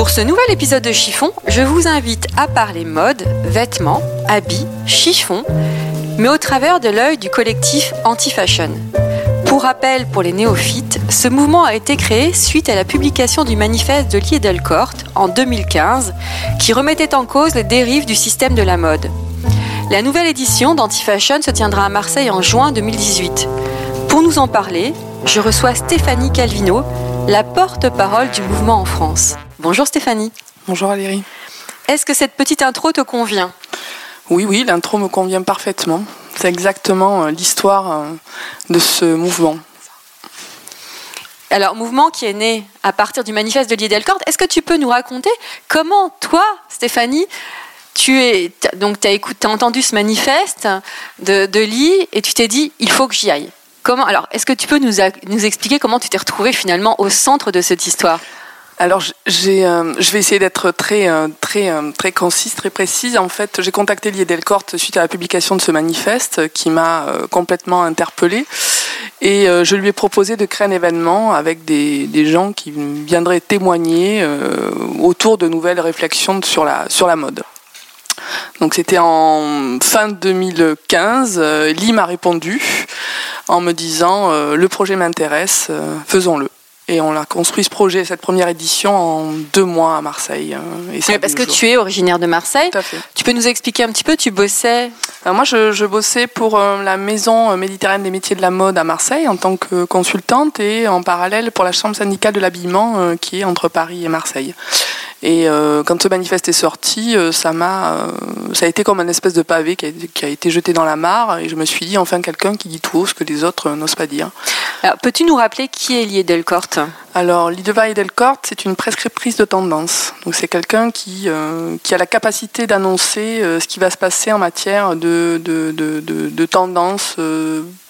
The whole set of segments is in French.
Pour ce nouvel épisode de Chiffon, je vous invite à parler mode, vêtements, habits, chiffon, mais au travers de l'œil du collectif Anti-Fashion. Pour rappel, pour les néophytes, ce mouvement a été créé suite à la publication du manifeste de Lie Delcourt en 2015, qui remettait en cause les dérives du système de la mode. La nouvelle édition d'Anti-Fashion se tiendra à Marseille en juin 2018. Pour nous en parler, je reçois Stéphanie Calvino, la porte-parole du mouvement en France. Bonjour Stéphanie. Bonjour Valérie. Est-ce que cette petite intro te convient? Oui, oui, l'intro me convient parfaitement. C'est exactement euh, l'histoire euh, de ce mouvement. Alors, mouvement qui est né à partir du manifeste de Lié-Delcord, est-ce que tu peux nous raconter comment toi, Stéphanie, tu es donc as, entendu ce manifeste de, de Lee et tu t'es dit il faut que j'y aille? Comment alors Est-ce que tu peux nous, nous expliquer comment tu t'es retrouvée finalement au centre de cette histoire? Alors, j'ai, euh, je vais essayer d'être très, euh, très, euh, très concise, très précise. En fait, j'ai contacté Lié Delcourt suite à la publication de ce manifeste qui m'a complètement interpellée. Et je lui ai proposé de créer un événement avec des, des gens qui viendraient témoigner autour de nouvelles réflexions sur la, sur la mode. Donc c'était en fin 2015. Lee m'a répondu en me disant le projet m'intéresse, faisons-le. Et on a construit ce projet, cette première édition, en deux mois à Marseille. Euh, et parce que tu es originaire de Marseille. Tout à fait. Tu peux nous expliquer un petit peu, tu bossais Alors Moi, je, je, bossais pour euh, la Maison méditerranéenne des métiers de la mode à Marseille en tant que consultante et en parallèle pour la Chambre syndicale de l'habillement euh, qui est entre Paris et Marseille. Et euh, quand ce manifeste est sorti, euh, ça m'a, euh, ça a été comme un espèce de pavé qui a, qui a, été jeté dans la mare. Et je me suis dit enfin quelqu'un qui dit tout haut ce que les autres n'osent pas dire. Alors, peux-tu nous rappeler qui est Lié Delcourt Alors, Liedeva Delcourt, c'est une prescriptrice de tendance. Donc, c'est quelqu'un qui, qui a la capacité d'annoncer ce qui va se passer en matière de, de, de, de, de tendance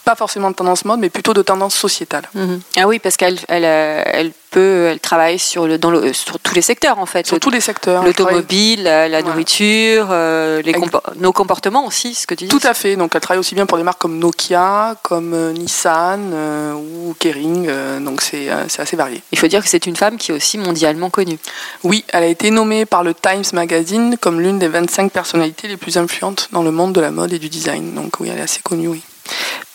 pas forcément de tendance mode, mais plutôt de tendance sociétale. Mhm. Ah oui, parce qu'elle elle, elle peut, elle travaille sur, le, dans le, sur tous les secteurs en fait. Sur tous les secteurs. L'automobile, la, nourriture, euh, les nos comportements aussi, ce que tu dis. Tout à fait. Donc elle travaille aussi bien pour des marques comme Nokia, comme euh, Nissan euh, ou Kering. donc c'est assez varié. Il faut dire que c'est une femme qui est aussi mondialement connue. Oui, elle a été nommée par le Times Magazine comme l'une des 25 personnalités les plus influentes dans le monde de la mode et du design. Donc oui, elle est assez connue, oui.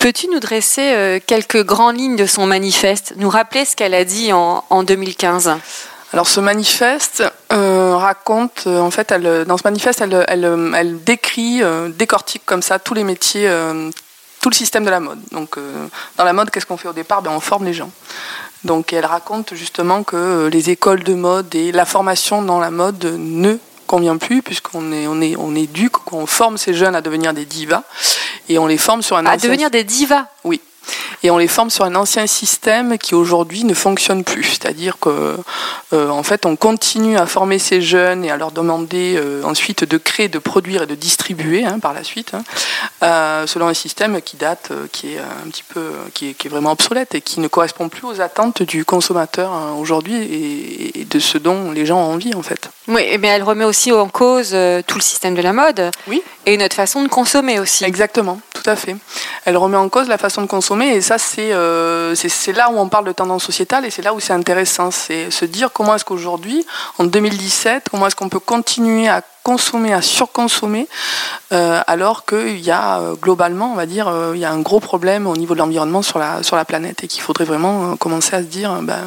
Peux-tu nous dresser euh, quelques grandes lignes de son manifeste, nous rappeler ce qu'elle a dit en, 2015 alors ce manifeste euh, raconte, euh, en fait, elle, dans ce manifeste, elle, décrit, décortique comme ça tous les métiers, tout le système de la mode. Donc dans la mode, qu'est-ce qu'on fait au départ? Ben, On forme les gens. Donc elle raconte justement que les écoles de mode et la formation dans la mode ne convient plus puisqu'on est, on est, on éduque, on forme ces jeunes à devenir des divas et on les forme sur un à devenir des divas. Oui et on les forme sur un ancien système qui aujourd'hui ne fonctionne plus. C'est-à-dire que euh, en fait, on continue à former ces jeunes et à leur demander euh, ensuite de créer, de produire et de distribuer hein, par la suite, hein, euh, selon un système qui date, qui est un petit peu, qui est, qui est, vraiment obsolète et qui ne correspond plus aux attentes du consommateur hein, aujourd'hui et, et, de ce dont les gens ont envie en fait. Oui, mais elle remet aussi en cause tout le système de la mode. Oui. Et notre façon de consommer aussi. Exactement, tout à fait. Elle remet en cause la façon de consommer et ça euh, c'est là où on parle de tendance sociétale et c'est là où c'est intéressant. C'est se dire comment est-ce qu'aujourd'hui, en 2017, comment est-ce qu'on peut continuer à consommer, à surconsommer, euh, alors qu'il y a euh, globalement, on va dire, il y a un gros problème au niveau de l'environnement sur la, planète et qu'il faudrait vraiment commencer à se dire, ben,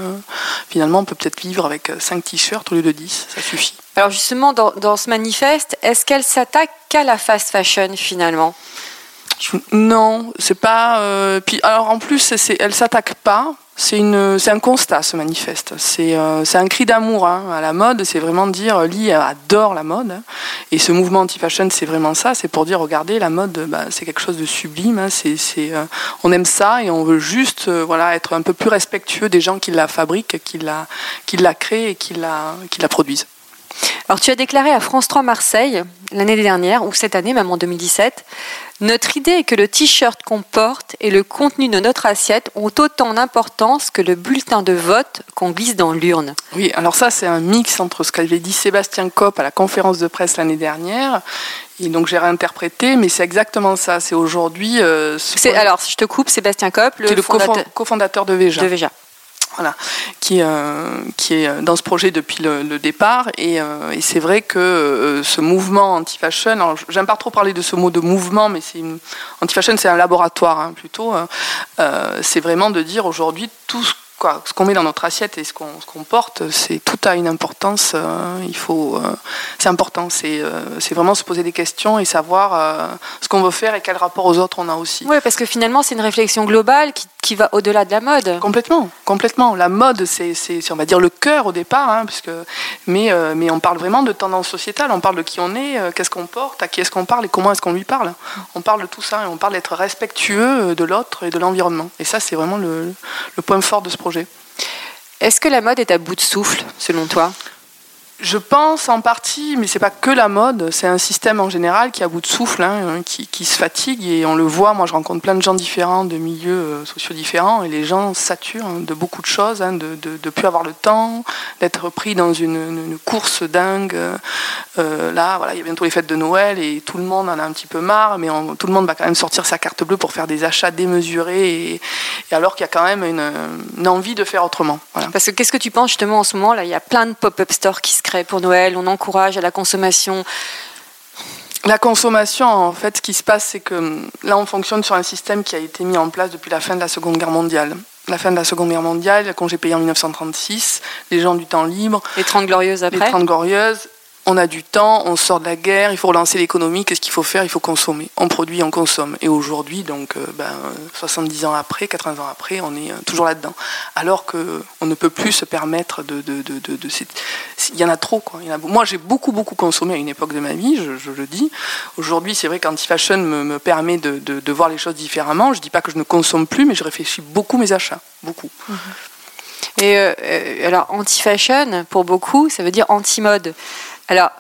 finalement, on peut peut-être vivre avec 5 t-shirts au lieu de 10, ça suffit. Alors justement, dans ce manifeste, est-ce qu'elle s'attaque qu'à la fast fashion finalement? Non, c'est pas. Euh, puis alors en plus, c'est, elle s'attaque pas. C'est une, c'est un constat ce manifeste. C'est, euh, c'est un cri d'amour hein, à la mode. C'est vraiment dire, Lee adore la mode. Et ce mouvement anti-fashion, c'est vraiment ça. C'est pour dire, regardez, la mode, bah, c'est quelque chose de sublime. Hein. c'est, c'est, euh, on aime ça et on veut juste, voilà, être un peu plus respectueux des gens qui la fabriquent, qui la, qui la créent et qui la, qui la produisent. Alors tu as déclaré à France 3 Marseille l'année dernière, ou cette année même en 2017, notre idée est que le t-shirt qu'on porte et le contenu de notre assiette ont autant d'importance que le bulletin de vote qu'on glisse dans l'urne. Oui, alors ça c'est un mix entre ce qu'avait dit Sébastien Kopp à la conférence de presse l'année dernière et donc j'ai réinterprété, mais c'est exactement ça. C'est aujourd'hui. Euh, alors, si je te coupe, Sébastien Kopp, le, le cofondateur de Veja. De Veja voilà, qui, euh, est dans ce projet depuis le, départ. Et, euh, et c'est vrai que euh, ce mouvement anti-fashion, j'aime pas trop parler de ce mot de mouvement, mais c'est anti-fashion, c'est un laboratoire hein, plutôt. c'est vraiment de dire aujourd'hui tout ce qu'on met dans notre assiette et ce qu'on porte, c'est tout a une importance. Euh, il faut, euh, c'est important. Euh, c'est vraiment se poser des questions et savoir ce qu'on veut faire et quel rapport aux autres on a aussi. Oui, parce que finalement, c'est une réflexion globale qui, qui va au-delà de la mode. Complètement, complètement. La mode, c'est, on va dire, le cœur au départ, hein, puisque, mais, mais on parle vraiment de tendance sociétale. On parle de qui on est, qu'est-ce qu'on porte, à qui est-ce qu'on parle et comment est-ce qu'on lui parle. On parle de tout ça et on parle d'être respectueux de l'autre et de l'environnement. Et ça, c'est vraiment le, le point fort de ce projet. Est-ce que la mode est à bout de souffle, selon toi? Je pense en partie, mais c'est pas que la mode, c'est un système en général qui a bout de souffle, hein, qui, se fatigue et on le voit. Moi, je rencontre plein de gens différents, de milieux euh, sociaux différents, et les gens saturent hein, de beaucoup de choses, hein, de ne plus avoir le temps, d'être pris dans une, course dingue. Euh, là, voilà, il y a bientôt les fêtes de Noël et tout le monde en a un petit peu marre, mais tout le monde va quand même sortir sa carte bleue pour faire des achats démesurés, et, alors qu'il y a quand même une, envie de faire autrement. Parce que qu'est-ce que tu penses justement en ce moment là Il y a plein de pop-up stores qui se pour Noël, on encourage à la consommation. La consommation, en fait, ce qui se passe, c'est que là, on fonctionne sur un système qui a été mis en place depuis la fin de la Seconde Guerre mondiale. La fin de la Seconde Guerre mondiale, quand j'ai payé en 1936, les gens du temps libre. Les 30 glorieuses après. Les 30 glorieuses on a du temps, on sort de la guerre, il faut relancer l'économie, qu'est-ce qu'il faut faire? Il faut consommer. On produit, on consomme. Et aujourd'hui, donc, 70 euh, ben, ans après, 80 ans après, on est euh, toujours là-dedans. Alors qu'on ne peut plus se permettre de... il y en a trop. Moi, j'ai beaucoup, beaucoup consommé à une époque de ma vie, je, le dis. Aujourd'hui, c'est vrai qu'Anti-Fashion me, me, permet de, voir les choses différemment. Je ne dis pas que je ne consomme plus, mais je réfléchis beaucoup mes achats. Beaucoup. Mhm. Et euh, alors, anti-fashion, pour beaucoup, ça veut dire anti-mode. Alors,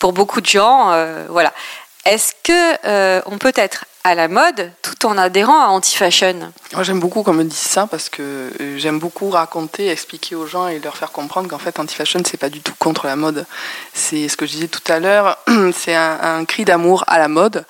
pour beaucoup de gens, euh, voilà. Est-ce que euh, on peut être à la mode tout en adhérant à anti-fashion? Moi, j'aime beaucoup qu'on me dise ça parce que euh, j'aime beaucoup raconter, expliquer aux gens et leur faire comprendre qu'en fait, anti-fashion, c'est pas du tout contre la mode. C'est ce que je disais tout à l'heure, c'est un, cri d'amour à la mode.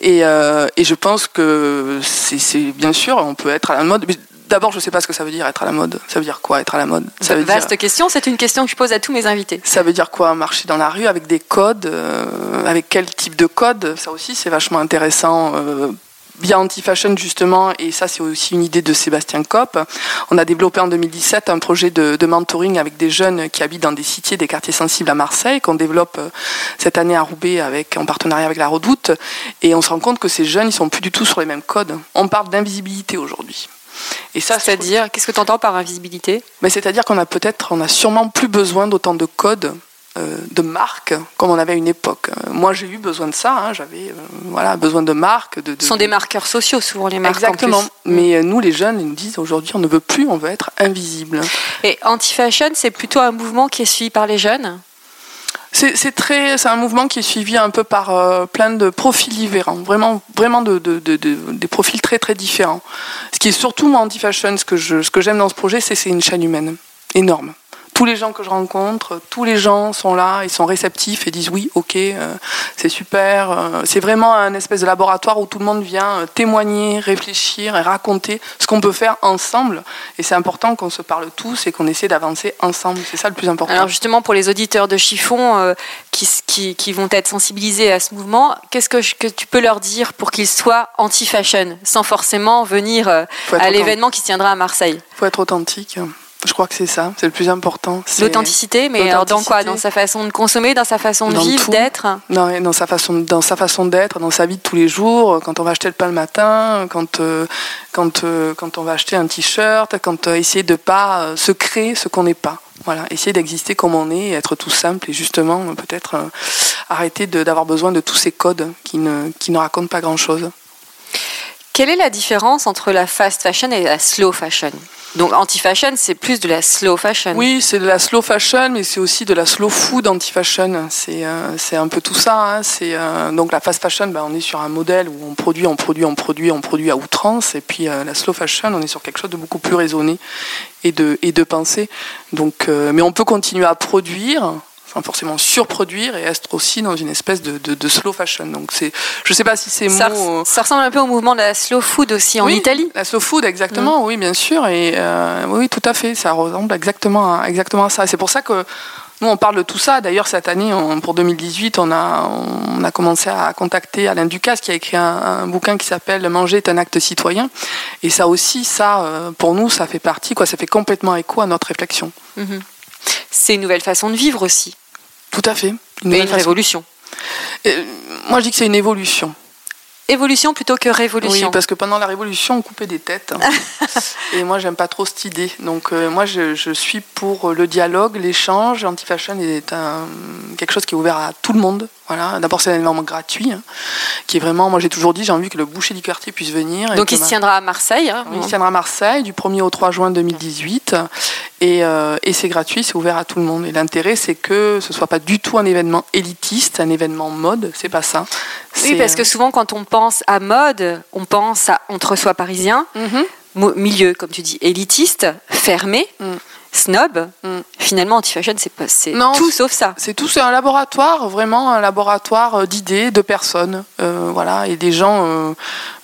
Et, et je pense que c'est bien sûr, on peut être à la mode. D'abord, je ne sais pas ce que ça veut dire être à la mode. Ça veut dire quoi être à la mode? Ça veut Vaste question, c'est une question que je pose à tous mes invités. Ça veut dire quoi marcher dans la rue avec des codes euh, Avec quel type de code? Ça aussi, c'est vachement intéressant. Euh, bien anti-fashion justement, et ça c'est aussi une idée de Sébastien Kopp. On a développé en 2017 un projet de, mentoring avec des jeunes qui habitent dans des cités, des quartiers sensibles à Marseille, qu'on développe euh, cette année à Roubaix avec, en partenariat avec la Redoute. Et on se rend compte que ces jeunes, ils sont plus du tout sur les mêmes codes. On parle d'invisibilité aujourd'hui. Et ça, c'est-à-dire, qu'est-ce que tu entends par invisibilité? Mais c'est-à-dire qu'on a peut-être, on a sûrement plus besoin d'autant de codes euh, de marques comme on avait à une époque. Euh, moi, j'ai eu besoin de ça. Hein, j'avais euh, voilà besoin de marques. De, Ce sont des marqueurs sociaux souvent les marques. Exactement. Mais nous, les jeunes, ils nous disent aujourd'hui, on ne veut plus, on veut être invisible. Et anti-fashion, c'est plutôt un mouvement qui est suivi par les jeunes? C'est très, c'est un mouvement qui est suivi un peu par euh, plein de profils différents, vraiment, vraiment de, des profils très très différents. Ce qui est surtout moi anti-fashion, ce que je, ce que j'aime dans ce projet, c'est c'est une chaîne humaine. Énorme tous les gens que je rencontre, tous les gens sont là, ils sont réceptifs et disent oui, ok, euh, c'est super. Euh, c'est vraiment un espèce de laboratoire où tout le monde vient euh, témoigner, réfléchir et raconter ce qu'on peut faire ensemble. Et c'est important qu'on se parle tous et qu'on essaie d'avancer ensemble. C'est ça le plus important. Alors justement, pour les auditeurs de Chiffon qui, qui, qui, vont être sensibilisés à ce mouvement, qu'est-ce que, que, tu peux leur dire pour qu'ils soient anti-fashion, sans forcément venir à l'événement qui se tiendra à Marseille? Il faut être authentique Je crois que c'est ça, c'est le plus important. L'authenticité, mais alors dans quoi? Dans sa façon de consommer, dans sa façon de vivre, d'être? Dans, dans, sa façon, dans sa façon d'être, dans sa vie de tous les jours, quand on va acheter le pain le matin, quand, euh, quand, euh, quand on va acheter un t-shirt, quand euh, essayer de pas se créer ce qu'on n'est pas. Voilà, essayer d'exister comme on est, être tout simple et justement peut-être arrêter d'avoir besoin de tous ces codes qui ne, qui ne racontent pas grand-chose. Quelle est la différence entre la fast fashion et la slow fashion? Donc anti-fashion, c'est plus de la slow fashion. Oui, c'est de la slow fashion, mais c'est aussi de la slow food anti-fashion. C'est euh, un peu tout ça. Hein. C'est euh, donc la fast fashion, ben, on est sur un modèle où on produit, on produit, on produit, on produit à outrance. Et puis euh, la slow fashion, on est sur quelque chose de beaucoup plus raisonné et de et de pensée. Donc, mais on peut continuer à produire forcément surproduire et être aussi dans une espèce de, de, slow fashion. Donc c'est, je sais pas si c'est ça, mots. Ça ressemble un peu au mouvement de la slow food aussi en Italie. La slow food, exactement. Mm. Oui, bien sûr. Et euh, oui, tout à fait. Ça ressemble exactement à, exactement à ça. C'est pour ça que nous, on parle de tout ça. D'ailleurs, cette année, pour 2018, on a, on a commencé à contacter Alain Ducasse, qui a écrit un, bouquin qui s'appelle Manger est un acte citoyen. Et ça aussi, ça, euh, pour nous, ça fait partie, quoi. Ça fait complètement écho à notre réflexion. Mm-hmm. C'est une nouvelle façon de vivre aussi. Tout à fait. Une, une révolution. Euh, moi, je dis que c'est une évolution. Évolution plutôt que révolution. Oui, parce que pendant la révolution, on coupait des têtes. et moi, j'aime pas trop cette idée. Donc, euh, moi, je, je, suis pour le dialogue, l'échange. Anti-fashion est un, quelque chose qui est ouvert à tout le monde. Voilà. D'abord, c'est un événement gratuit, hein, qui est vraiment, moi j'ai toujours dit, j'ai envie que le boucher du quartier puisse venir. Donc il se tiendra à Marseille hein, Il se tiendra à Marseille du 1er au 3 juin 2018. Et, euh, et c'est gratuit, c'est ouvert à tout le monde. Et l'intérêt, c'est que ce soit pas du tout un événement élitiste, un événement mode, c'est pas ça. Oui, parce que souvent, quand on pense à mode, on pense à entre-soi parisien, mhm. milieu, comme tu dis, élitiste, fermé. Mm snob, mm. finalement anti-fashion c'est pas c'est tout sauf ça. C'est tout c'est un laboratoire vraiment un laboratoire euh, d'idées, de personnes, euh, voilà et des gens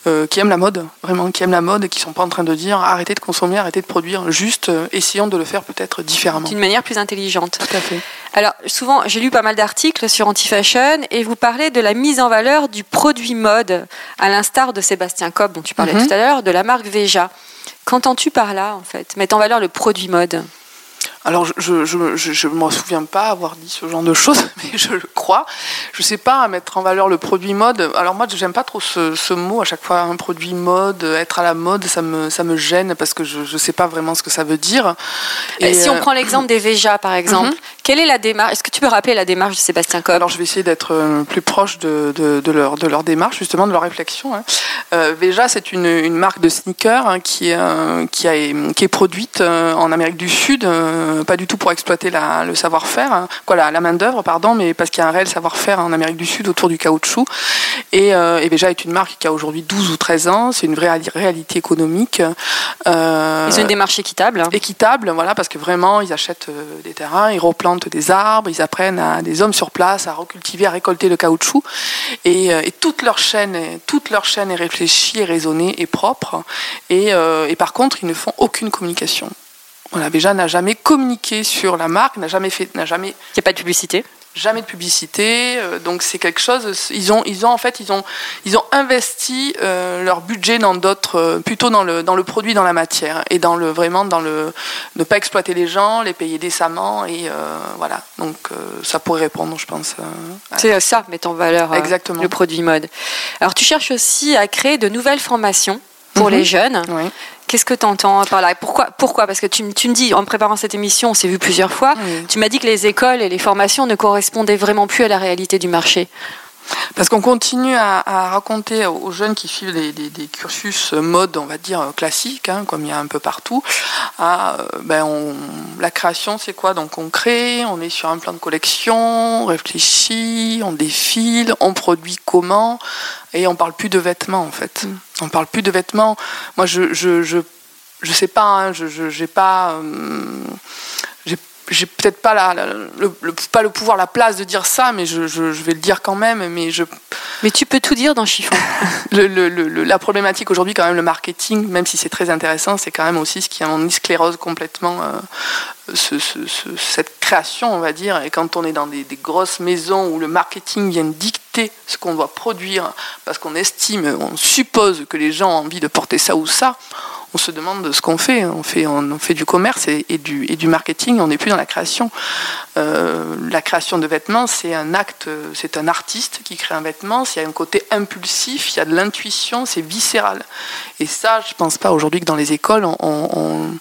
euh, qui aiment la mode, vraiment qui aiment la mode et qui sont pas en train de dire arrêtez de consommer, arrêtez de produire, juste essayons de le faire peut-être différemment. D'une manière plus intelligente. Tout à fait. Alors souvent j'ai lu pas mal d'articles sur anti-fashion et vous parlez de la mise en valeur du produit mode à l'instar de Sébastien Cobb dont tu parlais mm-hmm. tout à l'heure, de la marque Veja. Qu'entends-tu par là, en fait? Mettre en valeur le produit mode alors, je ne me souviens pas avoir dit ce genre de choses, mais je le crois. Je ne sais pas mettre en valeur le produit mode. Alors, moi, je n'aime pas trop ce, mot à chaque fois. Un produit mode, être à la mode, ça me, ça me gêne parce que je ne sais pas vraiment ce que ça veut dire. Et si on euh, prend l'exemple des Veja, par exemple, mhm. quelle est la démarche Est-ce que tu peux rappeler la démarche de Sébastien Cobb? Alors, je vais essayer d'être euh, plus proche de, de, leur, de leur démarche, justement, de leur réflexion. Hein. Euh, Veja, c'est une, une, marque de sneakers hein, qui, qui, a, qui est produite en Amérique du Sud euh, pas du tout pour exploiter le savoir-faire, hein. quoi, la, main d'œuvre, pardon, mais parce qu'il y a un réel savoir-faire en Amérique du Sud autour du caoutchouc. Et, euh, est une marque qui a aujourd'hui 12 ou 13 ans. C'est une vraie réalité économique. Euh, ils ont une démarche équitable. Équitable, voilà, parce que vraiment, ils achètent euh, des terrains, ils replantent des arbres, ils apprennent à des hommes sur place à recultiver, à récolter le caoutchouc. Et, toute leur chaîne, toute leur chaîne est réfléchie, est raisonnée, et propre. et par contre, ils ne font aucune communication. Voilà, Béja n'a jamais communiqué sur la marque, n'a jamais fait, n'a jamais. Il n'y a pas de publicité. Jamais de publicité, euh, donc c'est quelque chose. Ils ont, ils ont en fait, ils ont, ils ont investi euh, leur budget dans d'autres, euh, plutôt dans le, dans le produit, dans la matière, et dans le vraiment dans le, ne pas exploiter les gens, les payer décemment, et voilà. Donc ça pourrait répondre, je pense. c'est ça, mettre en valeur Exactement. le produit mode. Alors tu cherches aussi à créer de nouvelles formations pour mhm. les jeunes. Oui. Qu'est-ce que tu entends par là? Pourquoi, pourquoi? Parce que tu, tu, me dis, en préparant cette émission, on s'est vu plusieurs fois, tu m'as dit que les écoles et les formations ne correspondaient vraiment plus à la réalité du marché. Parce qu'on continue à, raconter aux jeunes qui suivent des, cursus mode, on va dire, classiques, hein, comme il y a un peu partout, à, ben la création, c'est quoi? Donc on crée, on est sur un plan de collection, on réfléchit, on défile, on produit comment, et on parle plus de vêtements en fait. Mm. On parle plus de vêtements. Moi, je je, je, je sais pas, hein, je j'ai pas. Euh, j'ai peut-être pas, la, le, pas le pouvoir, la place de dire ça, mais je, je, vais le dire quand même. Mais, je... mais tu peux tout dire dans Chiffon. le, la problématique aujourd'hui, quand même, le marketing, même si c'est très intéressant, c'est quand même aussi ce qui a en sclérose complètement euh, ce, ce, cette création, on va dire. Et quand on est dans des, des grosses maisons où le marketing vient ce qu'on doit produire, parce qu'on estime, on suppose que les gens ont envie de porter ça ou ça, on se demande ce qu'on fait. On fait, on fait du commerce et, du, et du marketing, on n'est plus dans la création. Euh, la création de vêtements, c'est un acte, c'est un artiste qui crée un vêtement, il y a un côté impulsif, il y a de l'intuition, c'est viscéral. Et ça, je ne pense pas aujourd'hui que dans les écoles, on,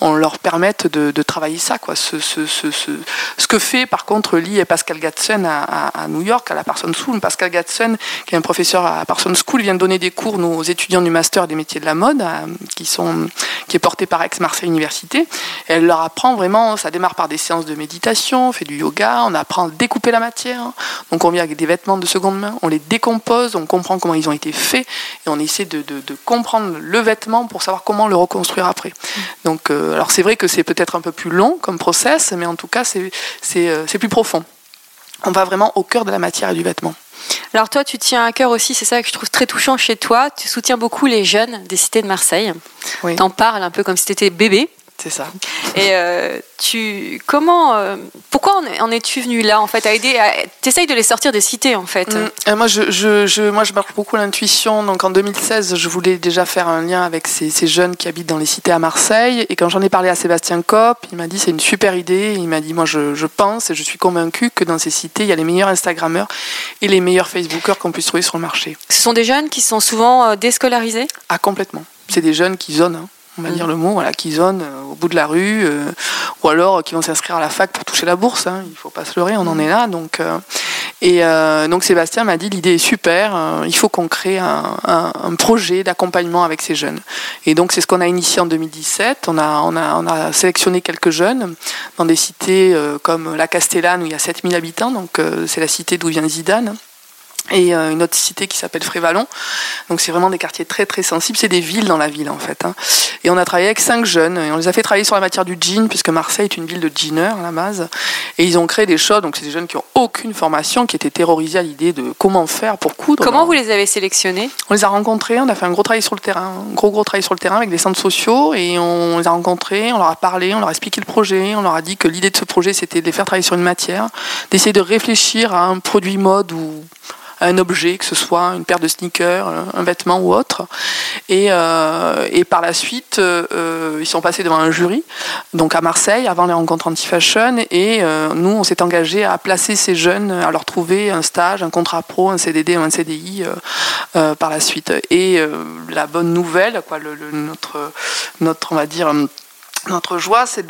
on, leur permette de, travailler ça. Quoi. Ce, ce, ce, ce, que fait par contre Lee et Pascal Gatson à, à, New York, à la Parsons School. Pascal Gatson, qui est un professeur à Parsons School, vient de donner des cours aux étudiants du master des métiers de la mode, qui, sont, qui est porté par Aix-Marseille Université. Elle leur apprend vraiment, ça démarre par des séances de méditation, on fait du yoga, on apprend à découper la matière. Donc on vient avec des vêtements de seconde main, on les décompose, on comprend comment ils ont été faits et on essaie de comprendre le vêtement pour savoir comment le reconstruire après. Donc, euh, alors c'est vrai que c'est peut-être un peu plus long comme process, mais en tout cas c'est euh, plus profond. On va vraiment au cœur de la matière et du vêtement. Alors toi, tu tiens à cœur aussi, c'est ça que je trouve très touchant chez toi, tu soutiens beaucoup les jeunes des cités de Marseille. Oui. T'en parles un peu comme si tu étais bébé. C'est ça. Et euh, tu, comment, euh, pourquoi en es-tu venu là en fait à aider, t'essayes de les sortir des cités en fait? Mm. moi, je, je, moi, je marche beaucoup l'intuition. Donc en 2016, je voulais déjà faire un lien avec ces, ces, jeunes qui habitent dans les cités à Marseille. Et quand j'en ai parlé à Sébastien Kopp, il m'a dit c'est une super idée. Il m'a dit moi, je, je, pense et je suis convaincu que dans ces cités, il y a les meilleurs Instagrammeurs et les meilleurs Facebookers qu'on puisse trouver sur le marché. Ce sont des jeunes qui sont souvent euh, déscolarisés? Ah complètement. C'est des jeunes qui zonent. Hein on va dire le mot, voilà, qui zonent euh, au bout de la rue, euh, ou alors euh, qui vont s'inscrire à la fac pour toucher la bourse. Hein, il ne faut pas se leurrer, on en est là. Donc, et donc Sébastien m'a dit l'idée est super, il faut qu'on crée un, projet d'accompagnement avec ces jeunes. Et donc c'est ce qu'on a initié en 2017. On a, on, a, on a sélectionné quelques jeunes dans des cités comme la Castellane où il y a 7000 habitants, donc c'est la cité d'où vient Zidane et euh, une autre cité qui s'appelle Frévalon. Donc c'est vraiment des quartiers très très sensibles, c'est des villes dans la ville en fait. Hein. Et on a travaillé avec cinq jeunes, et on les a fait travailler sur la matière du jean, puisque Marseille est une ville de jeaners à la base. Et ils ont créé des choses, donc c'est des jeunes qui ont aucune formation, qui étaient terrorisés à l'idée de comment faire pour coudre. Comment vous les avez sélectionnés? On les a rencontrés, on a fait un gros travail sur le terrain, un gros gros travail sur le terrain avec des centres sociaux, et on les a rencontrés, on leur a parlé, on leur a expliqué le projet, on leur a dit que l'idée de ce projet c'était de les faire travailler sur une matière, d'essayer de réfléchir à un produit mode ou un objet, que ce soit une paire de sneakers, un vêtement ou autre. Et, euh, et par la suite, euh, ils sont passés devant un jury, donc à Marseille, avant les rencontres anti-fashion. Et euh, nous, on s'est engagé à placer ces jeunes, à leur trouver un stage, un contrat pro, un CDD un CDI par la suite. Et la bonne nouvelle, quoi, notre, notre, on va dire, notre joie, c'est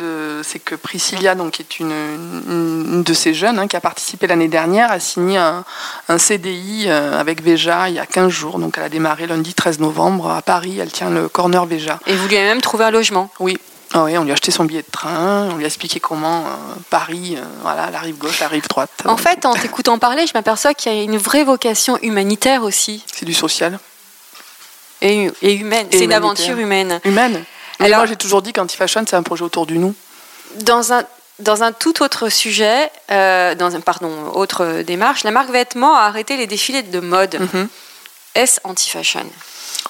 que Priscilla, donc, qui est une, de ces jeunes hein, qui a participé l'année dernière, a signé un, CDI euh, avec Veja il y a 15 jours. Donc elle a démarré lundi 13 novembre à Paris. Elle tient le corner Veja. Et vous lui avez même trouvé un logement Oui. Ah oui, on lui a acheté son billet de train, on lui a expliqué comment euh, Paris, euh, voilà, la rive gauche, la rive droite. En fait, en t'écoutant parler, je m'aperçois qu'il y a une vraie vocation humanitaire aussi. C'est du social. Et, humaine. C'est une aventure humaine. Humaine alors, moi, j'ai toujours dit qu'Anti-Fashion, c'est un projet autour du nous. Dans un, dans un tout autre sujet, euh, dans un pardon, autre démarche, la marque Vêtements a arrêté les défilés de mode. Mhm. Est-ce anti-fashion?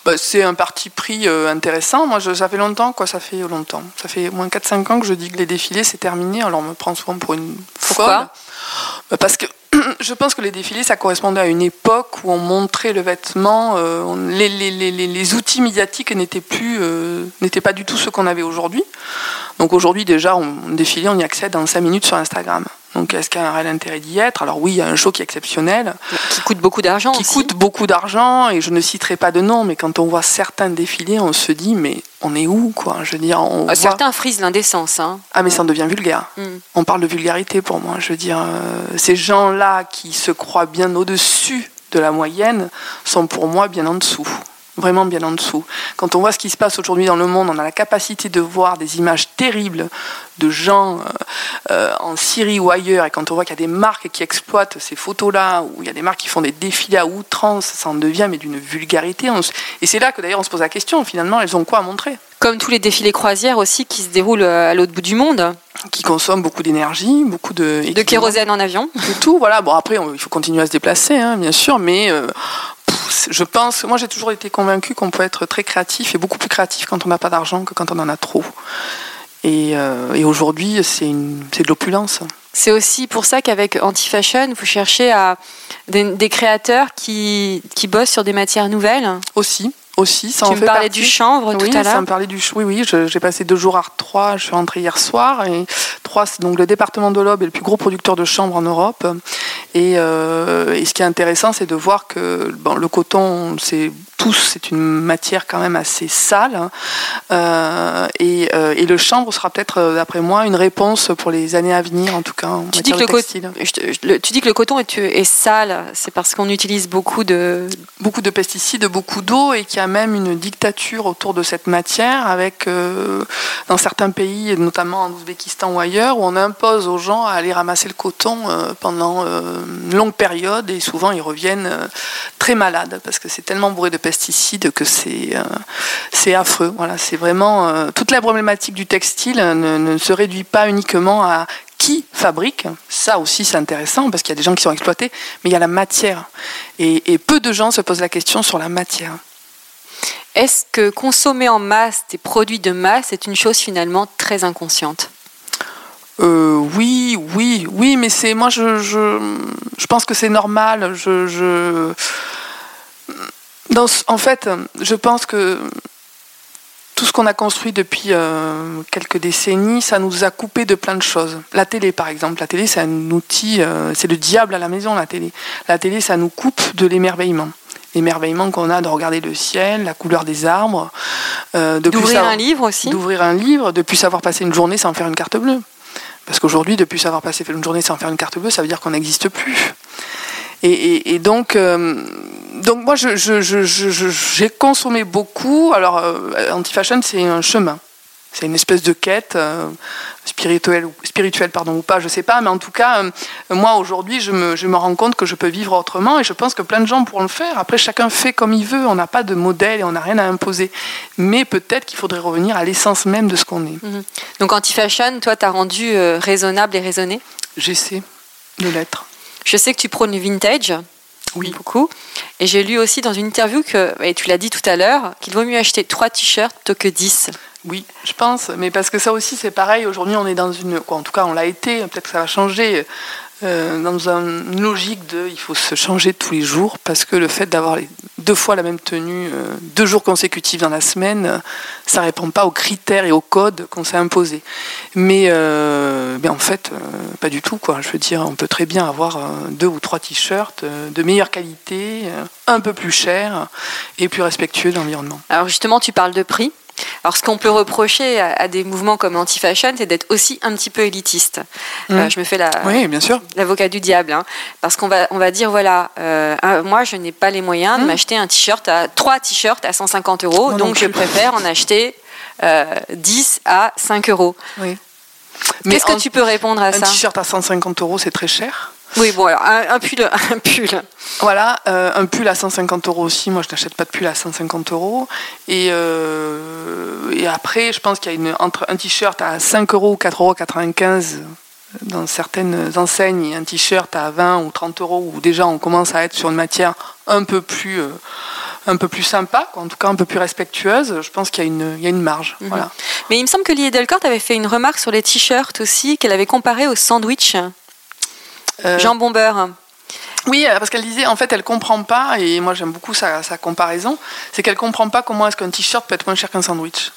Bah, C'est un parti pris euh, intéressant. Moi, je, ça fait longtemps, quoi, ça fait longtemps. Ça fait au moins 4-5 ans que je dis que les défilés, c'est terminé. Alors, on me prend souvent pour une Pourquoi? bah, Parce que je pense que les défilés, ça correspondait à une époque où on montrait le vêtement. Euh, les, outils médiatiques n'étaient plus, euh, n'étaient pas du tout ceux qu'on avait aujourd'hui. Donc aujourd'hui, déjà, on, défilé, on y accède en 5 minutes sur Instagram. Donc est-ce qu'il y a un réel intérêt d'y être? Alors oui, il y a un show qui est exceptionnel. Qui coûte beaucoup d'argent Qui coûte beaucoup d'argent, et je ne citerai pas de nom, mais quand on voit certains défilés, on se dit, mais on est où quoi? Je veux dire, on ah, Certains frisent l'indécence. Hein. Ah mais ça en devient vulgaire. Mm. On parle de vulgarité pour moi. Je veux dire, euh, ces gens-là qui se croient bien au-dessus de la moyenne sont pour moi bien en dessous vraiment bien en dessous. Quand on voit ce qui se passe aujourd'hui dans le monde, on a la capacité de voir des images terribles de gens euh, euh, en Syrie ou ailleurs, et quand on voit qu'il y a des marques qui exploitent ces photos-là, ou il y a des marques qui font des défilés à outrance, ça en devient mais d'une vulgarité. Et c'est là que d'ailleurs on se pose la question, finalement, elles ont quoi à montrer? Comme tous les défilés croisières aussi qui se déroulent euh, à l'autre bout du monde qui consomment beaucoup d'énergie, beaucoup de... De kérosène en avion. De tout, voilà. Bon, après, il faut continuer à se déplacer, hein, bien sûr, mais je pense, moi j'ai toujours été convaincu qu'on peut être très créatif et beaucoup plus créatif quand on n'a pas d'argent que quand on en a trop. Et, euh, aujourd'hui, c'est de l'opulence. C'est aussi pour ça qu'avec Anti-Fashion, vous cherchez à des, créateurs qui, qui, bossent sur des matières nouvelles Aussi, aussi. Ça tu en me fait parlais partie. du chanvre oui, tout à ça l'heure. me parlait du oui oui j'ai passé deux jours à Troyes je suis rentrée hier soir et Troyes donc le département de l'Aube est le plus gros producteur de chanvre en Europe et, euh, et ce qui est intéressant c'est de voir que bon, le coton c'est tous c'est une matière quand même assez sale hein. Euh, et, euh, et le chanvre sera peut-être euh, d'après moi une réponse pour les années à venir en tout cas en Tu dis, que le de co- textile. je te- je- le- tu dis que le coton est, est sale, c'est parce qu'on utilise beaucoup de. beaucoup de pesticides, beaucoup d'eau et qu'il y a même une dictature autour de cette matière avec euh, dans certains pays, notamment en Ouzbékistan ou ailleurs, où on impose aux gens à aller ramasser le coton pendant une longue période et souvent ils reviennent très malades parce que c'est tellement bourré de pesticides que c'est euh, c'est affreux. Voilà, c'est vraiment euh, toute la problématique du textile ne, ne se réduit pas uniquement à qui fabrique, ça aussi c'est intéressant parce qu'il y a des gens qui sont exploités, mais il y a la matière. Et, et peu de gens se posent la question sur la matière. Est-ce que consommer en masse des produits de masse est une chose finalement très inconsciente? Euh, oui, oui, oui, mais c'est moi je, je, je pense que c'est normal. Je, je, dans, ce- en fait, je pense que tout ce qu'on a construit depuis euh, quelques décennies, ça nous a coupé de plein de choses. La télé, par exemple, la télé, c'est un outil, euh, c'est le diable à la maison, la télé. La télé, ça nous coupe de l'émerveillement. L'émerveillement qu'on a de regarder le ciel, la couleur des arbres, euh, de D'ouvrir un livre aussi d'ouvrir un livre, de plus savoir passer une journée sans faire une carte bleue. Parce qu'aujourd'hui, de plus savoir passer une journée sans faire une carte bleue, ça veut dire qu'on n'existe plus. Et, et- et donc, euh, donc moi, je- je- je- je- je- j'ai consommé beaucoup. Alors, euh, anti-fashion, c'est un chemin. C'est une espèce de quête euh, spirituelle, ou- spirituelle pardon, ou pas, je sais pas. Mais en tout cas, euh, moi, aujourd'hui, je me, je me rends compte que je peux vivre autrement et je pense que plein de gens pourront le faire. Après, chacun fait comme il veut. On n'a pas de modèle et on n'a rien à imposer. Mais peut-être qu'il faudrait revenir à l'essence même de ce qu'on est. Donc anti-fashion, toi, t'as rendu euh, raisonnable et raisonné? J'essaie de l'être. Je sais que tu prônes le vintage. Oui. Beaucoup. Et j'ai lu aussi dans une interview que, et tu l'as dit tout à l'heure, qu'il vaut mieux acheter trois t-shirts plutôt que 10. Oui, je pense, mais parce que ça aussi c'est pareil. Aujourd'hui, on est dans une, quoi, en tout cas, on l'a été. Peut-être que ça va changer. euh, dans un- une logique de, il faut se changer tous les jours parce que le fait d'avoir deux fois la même tenue, euh, deux jours consécutifs dans la semaine, ça répond pas aux critères et aux codes qu'on s'est imposés. Mais, euh, en fait, euh, pas du tout. Je veux dire, on peut très bien avoir euh, deux ou trois t-shirts de meilleure qualité, un peu plus chers et plus respectueux de l'environnement. Alors justement, tu parles de prix. Alors ce qu'on peut reprocher à, à des mouvements comme anti-fashion, c'est d'être aussi un petit peu élitiste. Euh, Mhm. je me fais la, Oui, bien sûr. l'avocat du diable, hein. parce qu'on va, on va dire voilà, euh, un- moi je n'ai pas les moyens de Mhm. m'acheter un t-shirt à trois t-shirts à 150 euros, non donc je préfère en acheter euh, 10 à 5 euros. Oui. Qu'est-ce que tu peux répondre à Un ça? t-shirt à 150 euros, c'est très cher. Oui, bon alors un, un pull, un pull. Voilà, euh, un pull à 150 euros aussi. Moi, je n'achète pas de pull à 150 euros. Et, euh, et après, je pense qu'il y a une, entre un t-shirt à 5 euros ou 4,95 euros dans certaines enseignes et un t-shirt à 20 ou 30 euros où déjà on commence à être sur une matière un peu plus, euh, un peu plus sympa, quoi, en tout cas un peu plus respectueuse. Je pense qu'il y a une, il y a une marge. Mhm. Voilà. Mais il me semble que Lee Delcourt avait fait une remarque sur les t-shirts aussi, qu'elle avait comparé au sandwich Euh, jambon beurre. Oui, euh, parce qu'elle disait, en fait, elle comprend pas, et moi j'aime beaucoup sa, sa comparaison, c'est qu'elle comprend pas comment est-ce qu'un t-shirt peut être moins cher qu'un sandwich.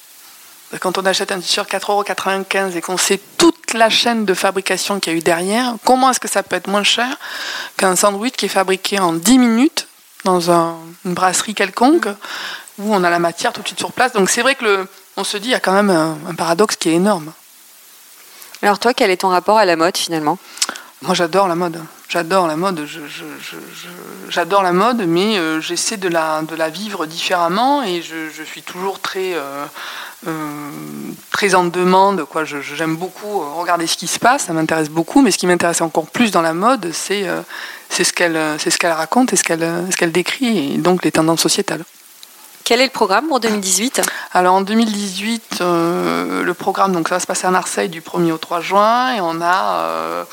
Quand on achète un t-shirt 4,95€ et qu'on sait toute la chaîne de fabrication qu'il y a eu derrière, comment est-ce que ça peut être moins cher qu'un sandwich qui est fabriqué en 10 minutes dans un- une brasserie quelconque, où on a la matière tout de suite sur place. Donc c'est vrai que le, on se dit, il y a quand même un, un paradoxe qui est énorme. Alors toi, quel est ton rapport à la mode finalement? Moi, j'adore la mode. J'adore la mode. J'adore la mode, mais euh, j'essaie de la, de la vivre différemment et je, je suis toujours très, euh, euh, très en demande. Quoi. Je- J'aime beaucoup regarder ce qui se passe, ça m'intéresse beaucoup, mais ce qui m'intéresse encore plus dans la mode, c'est c'est ce qu'elle c'est ce qu'elle raconte et ce qu'elle ce qu'elle décrit, et donc les tendances sociétales. Quel est le programme pour 2018 Alors en 2018, euh, le programme, donc ça va se passer à Marseille du 1er au 3 juin, et on a, euh,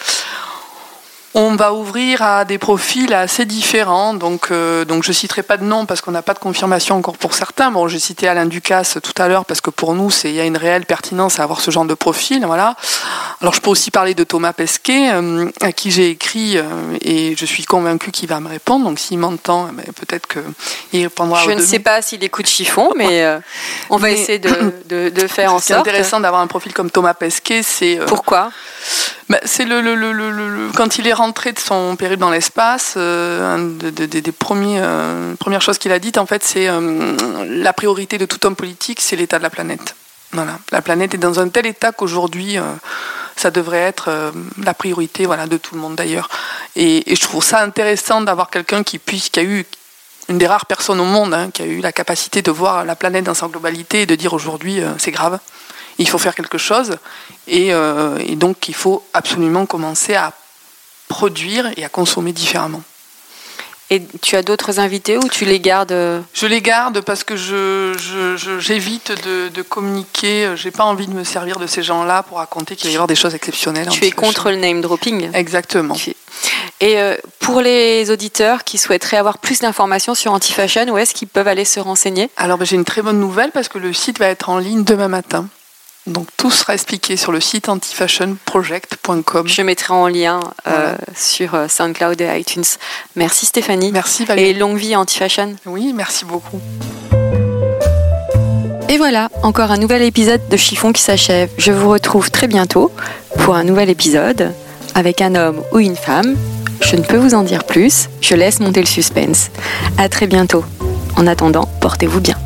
on va ouvrir à des profils assez différents. Donc, euh, donc je citerai pas de nom parce qu'on n'a pas de confirmation encore pour certains. Bon, j'ai cité Alain Ducasse tout à l'heure parce que pour nous, il y a une réelle pertinence à avoir ce genre de profil. Voilà. Alors, je peux aussi parler de Thomas Pesquet, euh, à qui j'ai écrit euh, et je suis convaincu qu'il va me répondre. Donc, s'il m'entend, eh ben, peut-être qu'il répondra. Je ne sais pas s'il écoute chiffon, mais on va essayer de, de, de faire en sorte. C'est intéressant d'avoir un profil comme Thomas Pesquet. C'est pourquoi? Bah, c'est le, quand il est rentré de son périple dans l'espace, euh, des euh, premières choses qu'il a dites, en fait, c'est euh, la priorité de tout homme politique, c'est l'état de la planète. Voilà, la planète est dans un tel état qu'aujourd'hui, ça devrait être la priorité, voilà, de tout le monde d'ailleurs. Et, je trouve ça intéressant d'avoir quelqu'un qui puisse, qui a eu une des rares personnes au monde hein, qui a eu la capacité de voir la planète dans sa globalité et de dire aujourd'hui c'est grave il faut faire quelque chose. Euh, et, donc, il faut absolument commencer à produire et à consommer différemment. Et tu as d'autres invités ou tu les gardes euh Je les garde parce que j'évite je, de, communiquer. J'ai pas envie de me servir de ces gens-là pour raconter qu'il va y avoir des choses exceptionnelles. Tu es contre le name dropping Exactement. Et euh, pour les auditeurs qui souhaiteraient avoir plus d'informations sur Antifashion, où est-ce qu'ils peuvent aller se renseigner? Alors ben, j'ai une très bonne nouvelle parce que le site va être en ligne demain matin. Donc tout sera expliqué sur le site antifashionproject.com. Je mettrai en lien euh, sur euh, SoundCloud et iTunes. Merci Stéphanie. Merci Valérie. Et longue vie Antifashion. Oui, merci beaucoup. Et voilà, encore un nouvel épisode de Chiffon qui s'achève. Je vous retrouve très bientôt pour un nouvel épisode avec un homme ou une femme. Je ne peux vous en dire plus, je laisse monter le suspense. À très bientôt. En attendant, portez-vous bien.